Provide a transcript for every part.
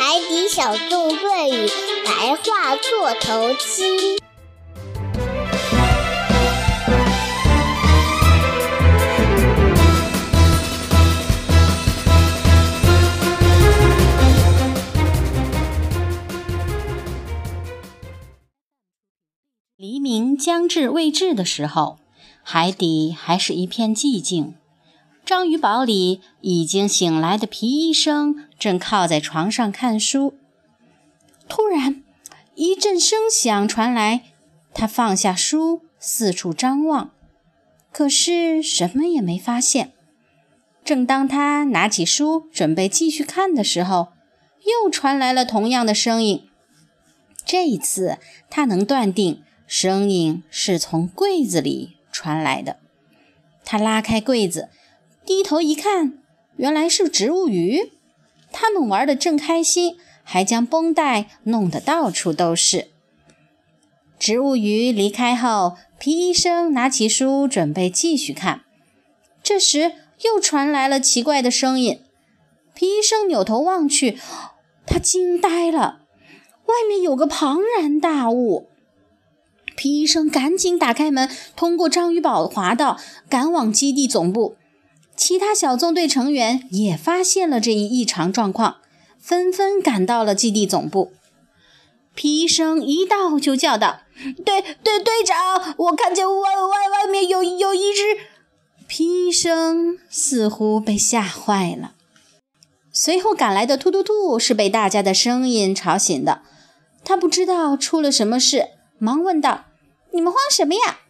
海底小纵队与白桦座头鲸。黎明将至未至的时候，海底还是一片寂静。章鱼堡里已经醒来的皮医生正靠在床上看书。突然，一阵声响传来，他放下书，四处张望，可是什么也没发现。正当他拿起书准备继续看的时候，又传来了同样的声音。这一次，他能断定声音是从柜子里传来的。他拉开柜子。低头一看，原来是植物鱼，他们玩得正开心，还将绷带弄得到处都是。植物鱼离开后，皮医生拿起书准备继续看，这时又传来了奇怪的声音。皮医生扭头望去，他惊呆了，外面有个庞然大物。皮医生赶紧打开门，通过章鱼堡滑道，赶往基地总部。其他小纵队成员也发现了这一异常状况，纷纷赶到了基地总部。皮医生一到就叫道：“队队队长，我看见外外外面有有一只……”皮医生似乎被吓坏了。随后赶来的突突兔是被大家的声音吵醒的，他不知道出了什么事，忙问道：“你们慌什么呀？”“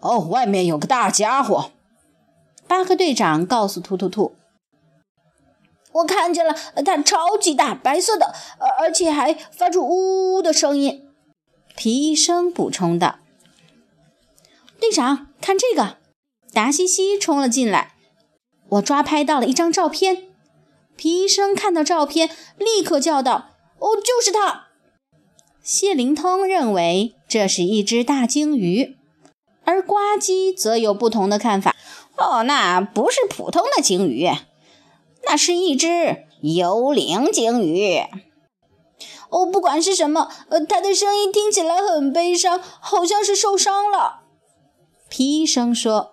哦，外面有个大家伙。”巴克队长告诉突突兔：“我看见了，它超级大，白色的，而且还发出呜呜的声音。”皮医生补充道：“队长，看这个！”达西西冲了进来，我抓拍到了一张照片。皮医生看到照片，立刻叫道：“哦，就是它！”谢灵通认为这是一只大鲸鱼，而呱唧则有不同的看法。哦，那不是普通的鲸鱼，那是一只幽灵鲸鱼。哦，不管是什么，呃，它的声音听起来很悲伤，好像是受伤了。皮医生说：“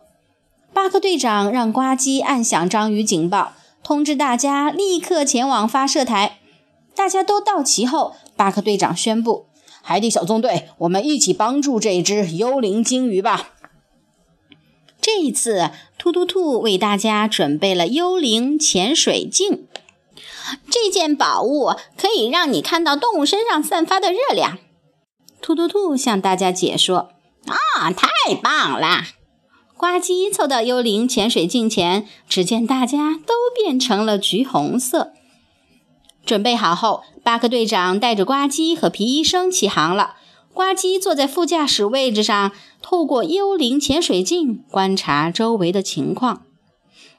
巴克队长让呱唧按响章鱼警报，通知大家立刻前往发射台。大家都到齐后，巴克队长宣布：海底小纵队，我们一起帮助这只幽灵鲸鱼吧。”这一次，突突兔为大家准备了幽灵潜水镜。这件宝物可以让你看到动物身上散发的热量。突突兔向大家解说：“啊，太棒了！”呱唧凑到幽灵潜水镜前，只见大家都变成了橘红色。准备好后，巴克队长带着呱唧和皮医生起航了。呱唧坐在副驾驶位置上，透过幽灵潜水镜观察周围的情况。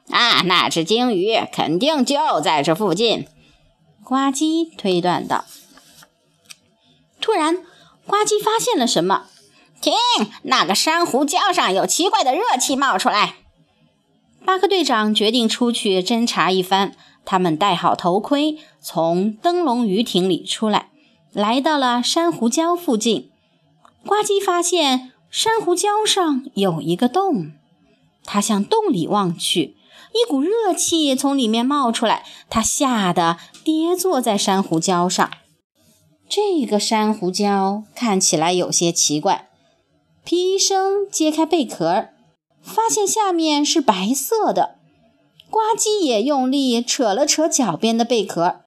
啊，那只鲸鱼肯定就在这附近，呱唧推断道。突然，呱唧发现了什么？停！那个珊瑚礁上有奇怪的热气冒出来。巴克队长决定出去侦查一番。他们戴好头盔，从灯笼鱼艇里出来。来到了珊瑚礁附近，呱唧发现珊瑚礁上有一个洞。他向洞里望去，一股热气从里面冒出来，他吓得跌坐在珊瑚礁上。这个珊瑚礁看起来有些奇怪。皮医生揭开贝壳，发现下面是白色的。呱唧也用力扯了扯脚边的贝壳，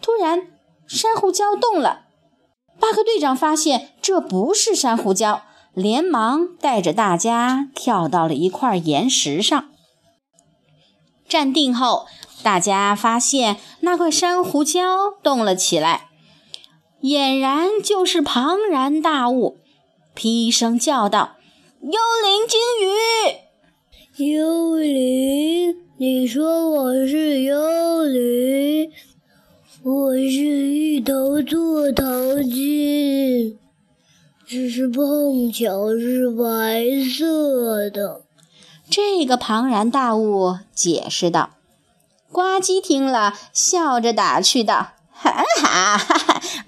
突然，珊瑚礁动了。巴克队长发现这不是珊瑚礁，连忙带着大家跳到了一块岩石上。站定后，大家发现那块珊瑚礁动了起来，俨然就是庞然大物。劈声叫道：“幽灵鲸鱼！幽灵？你说我是幽灵？”我是一头座头，只是碰巧是白色的。这个庞然大物解释道。呱唧听了，笑着打趣道：“很好，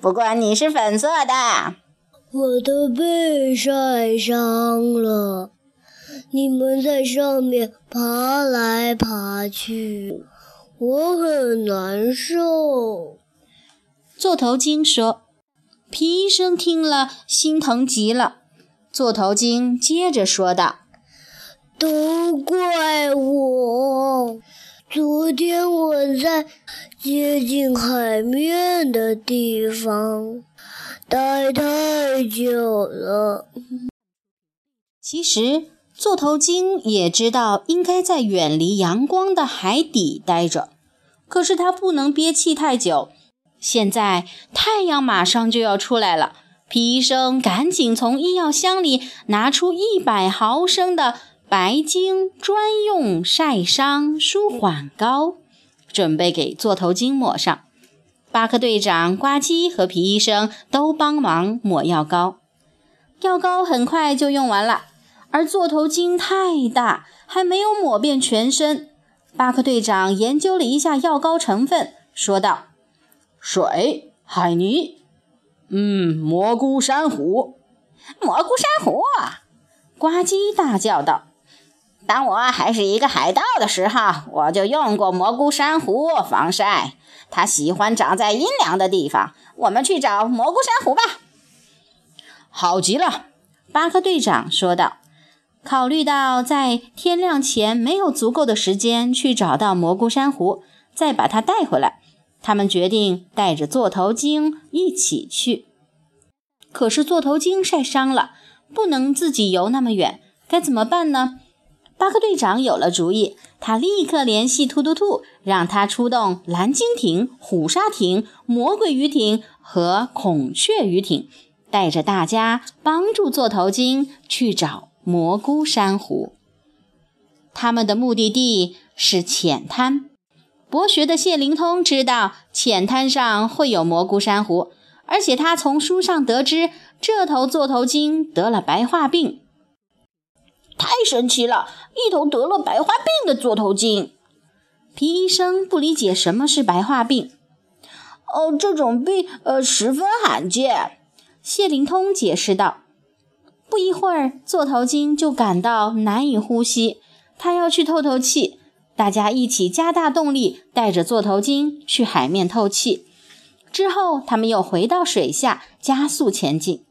不过你是粉色的。我的背晒伤了，你们在上面爬来爬去，我很难受。座头鲸说：“皮医生听了，心疼极了。”座头鲸接着说道：“都怪我！昨天我在接近海面的地方待太久了。”其实，座头鲸也知道应该在远离阳光的海底待着，可是它不能憋气太久。现在太阳马上就要出来了。皮医生赶紧从医药箱里拿出一百毫升的白鲸专用晒伤舒缓膏，准备给座头鲸抹上。巴克队长、呱唧和皮医生都帮忙抹药膏。药膏很快就用完了，而座头鲸太大，还没有抹遍全身。巴克队长研究了一下药膏成分，说道：“水、海泥。”嗯，蘑菇珊瑚，蘑菇珊瑚！呱唧大叫道：“当我还是一个海盗的时候，我就用过蘑菇珊瑚防晒。它喜欢长在阴凉的地方。我们去找蘑菇珊瑚吧。”好极了，巴克队长说道。考虑到在天亮前没有足够的时间去找到蘑菇珊瑚，再把它带回来。他们决定带着座头鲸一起去，可是座头鲸晒伤了，不能自己游那么远，该怎么办呢？巴克队长有了主意，他立刻联系突突兔，让他出动蓝鲸艇、虎鲨艇、魔鬼鱼艇和孔雀鱼艇，带着大家帮助座头鲸去找蘑菇珊瑚。他们的目的地是浅滩。博学的谢灵通知道浅滩上会有蘑菇珊瑚，而且他从书上得知这头座头鲸得了白化病。太神奇了，一头得了白化病的座头鲸。皮医生不理解什么是白化病。哦，这种病呃十分罕见。谢灵通解释道。不一会儿，座头鲸就感到难以呼吸，他要去透透气。大家一起加大动力，带着座头鲸去海面透气。之后，他们又回到水下，加速前进。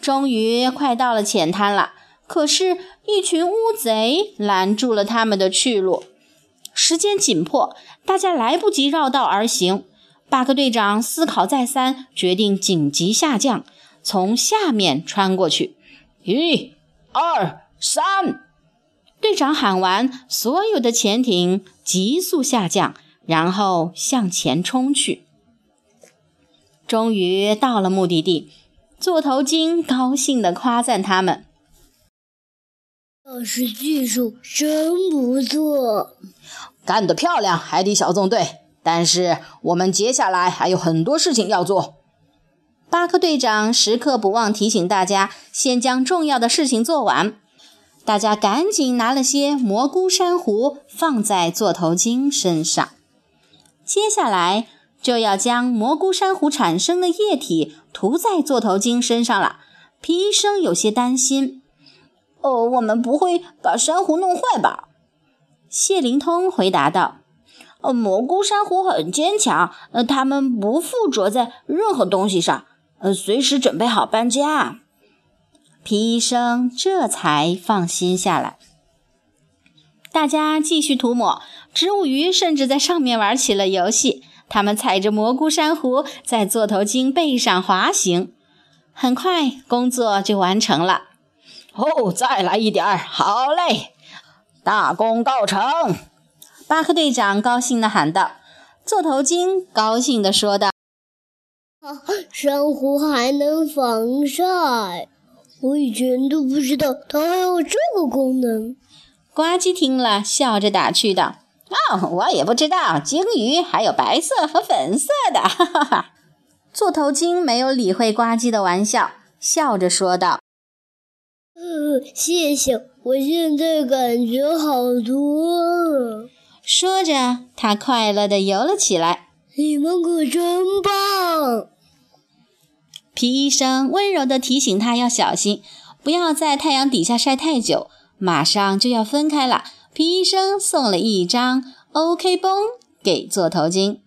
终于快到了浅滩了，可是，一群乌贼拦住了他们的去路。时间紧迫，大家来不及绕道而行。巴克队长思考再三，决定紧急下降，从下面穿过去。一、二、三。队长喊完，所有的潜艇急速下降，然后向前冲去。终于到了目的地，座头鲸高兴地夸赞他们：“老师技术真不错，干得漂亮，海底小纵队！但是我们接下来还有很多事情要做。”巴克队长时刻不忘提醒大家，先将重要的事情做完。大家赶紧拿了些蘑菇珊瑚放在座头鲸身上，接下来就要将蘑菇珊瑚产生的液体涂在座头鲸身上了。皮医生有些担心：“哦，我们不会把珊瑚弄坏吧？”谢灵通回答道：“呃，蘑菇珊瑚很坚强，呃，它们不附着在任何东西上，呃，随时准备好搬家。”皮医生这才放心下来。大家继续涂抹，植物鱼甚至在上面玩起了游戏。他们踩着蘑菇珊瑚在座头鲸背上滑行。很快，工作就完成了。哦，再来一点儿，好嘞！大功告成！巴克队长高兴地喊道。座头鲸高兴地说道：“珊瑚还能防晒。”我以前都不知道它还有这个功能。呱唧听了，笑着打趣道：“哦，我也不知道，鲸鱼还有白色和粉色的。”哈哈哈。座头鲸没有理会呱唧的玩笑，笑着说道：“呃，谢谢，我现在感觉好多了。”说着，它快乐地游了起来。你们可真棒！皮医生温柔地提醒他要小心，不要在太阳底下晒太久。马上就要分开了，皮医生送了一张 OK 绷给座头鲸。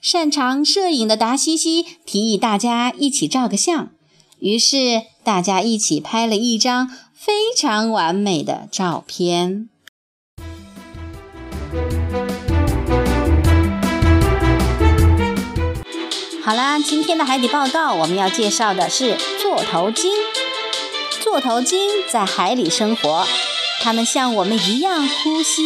擅长摄影的达西西提议大家一起照个相，于是大家一起拍了一张非常完美的照片。好啦，今天的海底报告我们要介绍的是座头鲸。座头鲸在海里生活，它们像我们一样呼吸。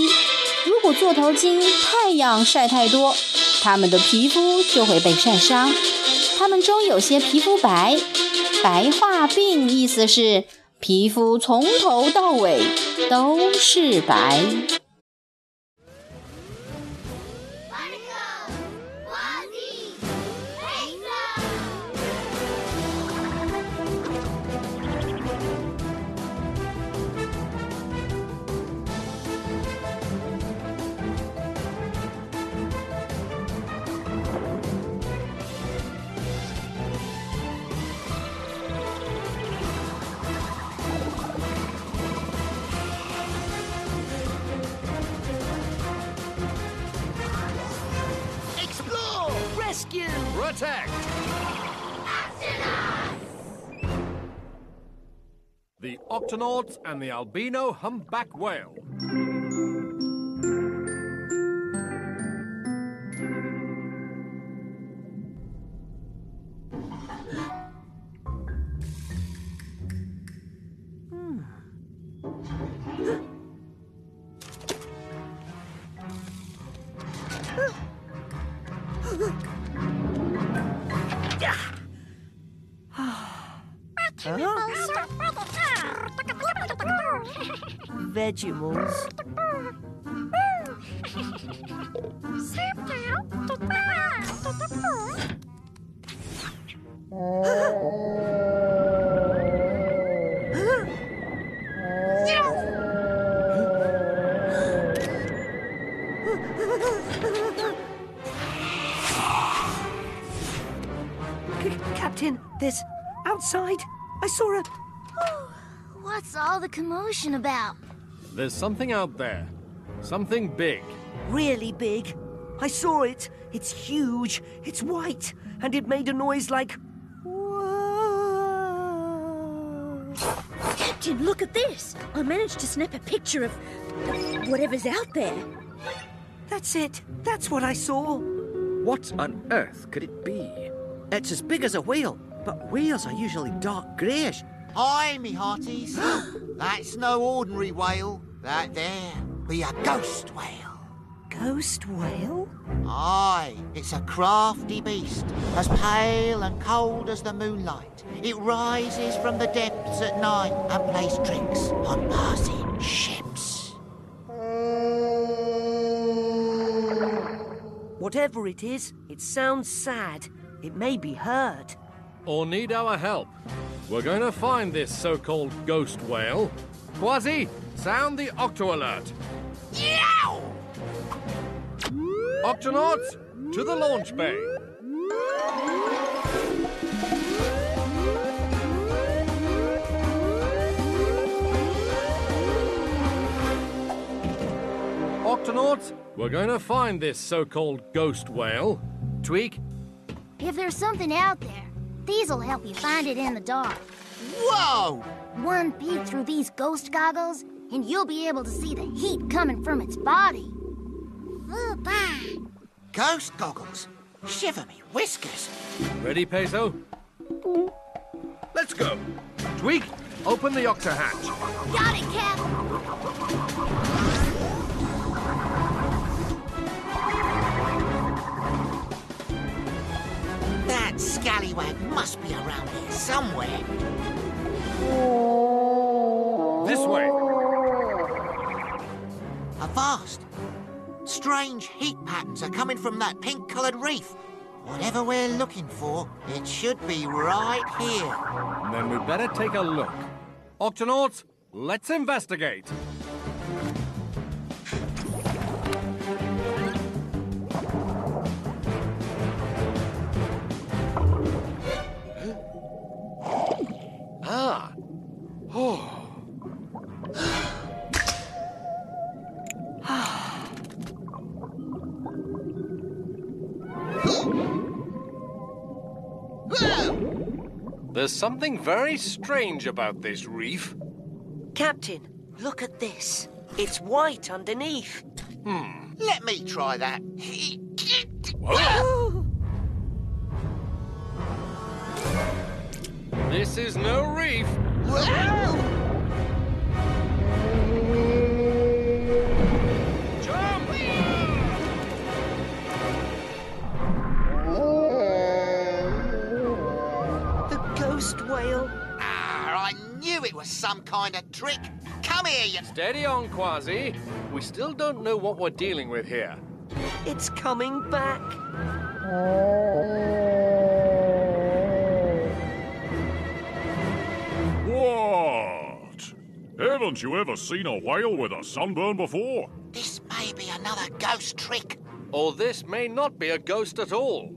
如果座头鲸太阳晒太多，它们的皮肤就会被晒伤。它们中有些皮肤白，白化病意思是皮肤从头到尾都是白。Octonauts and the albino humpback whale. Vegemals. C- Captain, there's outside. I saw a. What's all the commotion about? There's something out there. Something big. really big. I saw it. It's huge. It's white. And it made a noise like. "Whoa." Captain, look at this! I managed to snap a picture of of whatever's out there. That's it. That's what I saw. What on earth could it be? It's as big as a whale, but whales are usually dark greyish. Aye, me hearties. That's no ordinary whale. That there be a ghost whale. Ghost whale? Aye, it's a crafty beast, as pale and cold as the moonlight. It rises from the depths at night and plays tricks on passing ships. Whatever it is, it sounds sad. It may be hurt. Or need our help. We're going to find this so called ghost whale. Quasi, sound the octo alert. Yow! Octonauts, to the launch bay. Octonauts, we're going to find this so called ghost whale. Tweak, If there's something out there, these'll help you find it in the dark. Whoa! One peek through these ghost goggles, and you'll be able to see the heat coming from its body. Ooh, Ghost goggles. Shiver me whiskers. ready, Peso? Let's go. Tweak, open the octa hatch. Got it, Cap. That scallywag must be around here somewhere. This way. A vast, Strange heat patterns are coming from that pink coloured reef. Whatever we're looking for, it should be right here. Then we'd better take a look. Octonauts, let's investigate. There's something very strange about this reef. Captain, look at this. It's white underneath. Hmm. Let me try that. This is no reef. The some kind of trick. Come here, you. Steady on, Quasi. We still don't know what we're dealing with here. It's coming back. What? Haven't you ever seen a whale with a sunburn before? This may be another ghost trick. Or this may not be a ghost at all.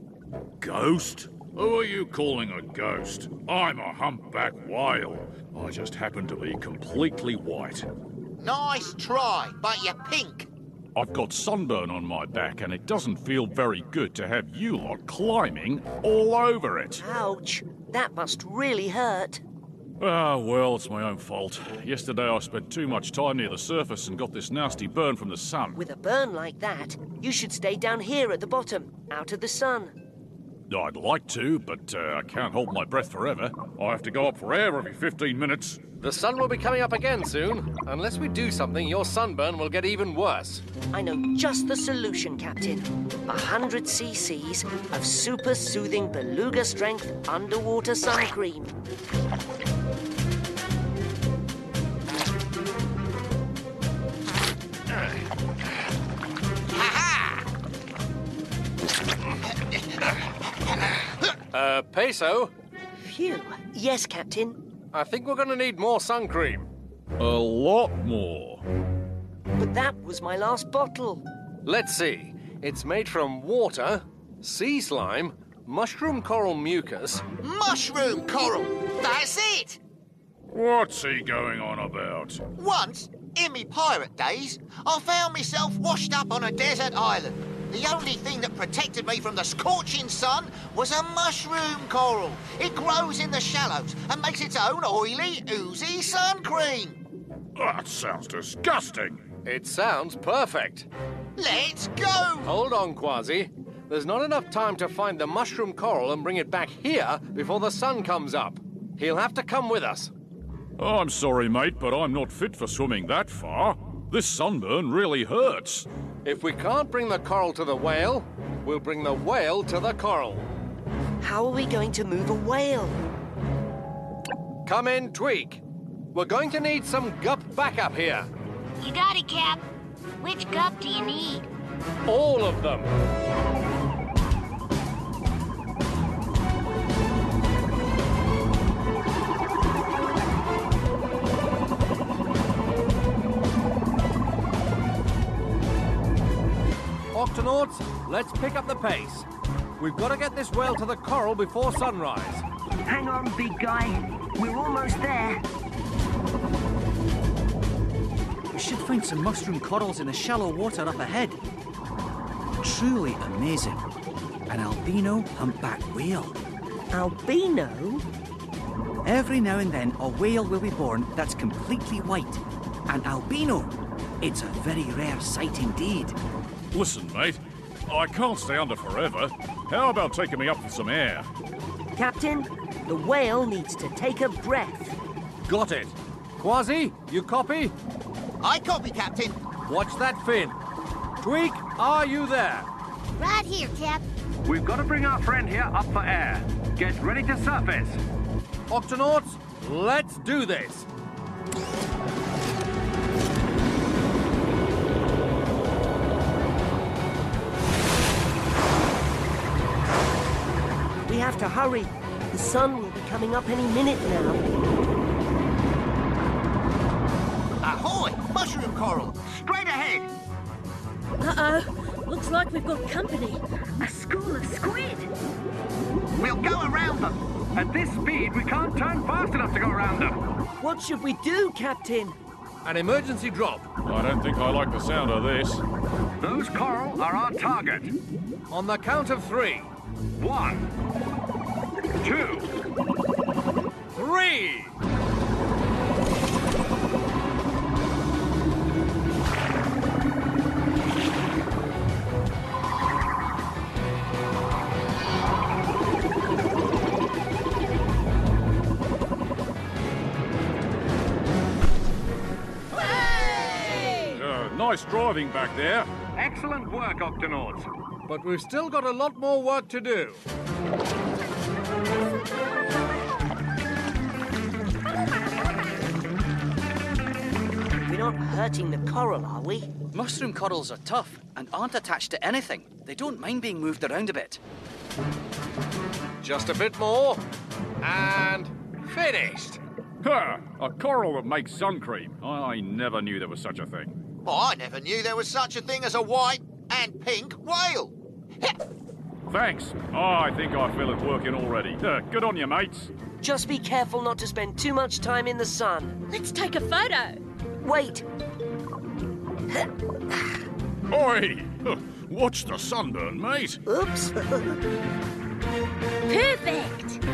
Ghost? Who are you calling a ghost? I'm a humpback whale. I just happen to be completely white. Nice try, but you're pink. I've got sunburn on my back, and it doesn't feel very good to have you lot climbing all over it. Ouch. That must really hurt. Ah, well, it's my own fault. Yesterday I spent too much time near the surface and got this nasty burn from the sun. With a burn like that, you should stay down here at the bottom, out of the sun. I'd like to, but uh, I can't hold my breath forever. I have to go up for air every 15 minutes. The sun will be coming up again soon. Unless we do something, your sunburn will get even worse. I know just the solution, Captain. A hundred cc's of super soothing beluga strength underwater sun cream. Uh, Peso, Phew. Yes, Captain. I think we're gonna need more sun cream. A lot more. But that was my last bottle. Let's see. It's made from water, sea slime, mushroom coral mucus, Mushroom coral. That's it. What's he going on about? Once, in me pirate days, I found myself washed up on a desert island. The only thing that protected me from the scorching sun was a mushroom coral. It grows in the shallows and makes its own oily, oozy sun cream. Oh, that sounds disgusting. It sounds perfect. Let's go! Hold on, Quasi. There's not enough time to find the mushroom coral and bring it back here before the sun comes up. He'll have to come with us. Oh, I'm sorry, mate, but I'm not fit for swimming that far. This sunburn really hurts. If we can't bring the coral to the whale, we'll bring the whale to the coral. How are we going to move a whale? Come in, Tweak. We're going to need some gup backup here. You got it, Cap. Which gup do you need? All of them. Octonauts, let's pick up the pace. We've got to get this whale to the coral before sunrise. Hang on, big guy. We're almost there. We should find some mushroom corals in the shallow water up ahead. Truly amazing. An albino humpback whale. Albino? Every now and then, a whale will be born that's completely white. An albino. It's a very rare sight indeed. Listen, mate, I can't stay under forever. How about taking me up for some air? Captain, the whale needs to take a breath. Got it. Quasi, you copy? I copy, Captain. Watch that fin. Tweak, are you there? Right here, Cap. We've got to bring our friend here up for air. Get ready to surface. Octonauts, let's do this. To hurry. The sun will be coming up any minute now. Ahoy! Mushroom coral! Straight ahead! Uh-oh. Looks like we've got company. A school of squid. We'll go around them. At this speed, we can't turn fast enough to go around them. What should we do, Captain? An emergency drop. I don't think I like the sound of this. Those coral are our target. On the count of three. One, two, three. Uh, nice driving back there. Excellent work, Octonauts. But we've still got a lot more work to do. Hurting the coral, are we? Mushroom corals are tough and aren't attached to anything. They don't mind being moved around a bit. Just a bit more. And finished. Ha! A coral that makes sun cream. I never knew there was such a thing. Well, I never knew there was such a thing as a white and pink whale. Thanks. I think I feel it working already. Uh, good on you, mates. Just be careful not to spend too much time in the sun. Let's take a photo. Wait, Oi! Watch the sunburn, mate. oops. Perfect.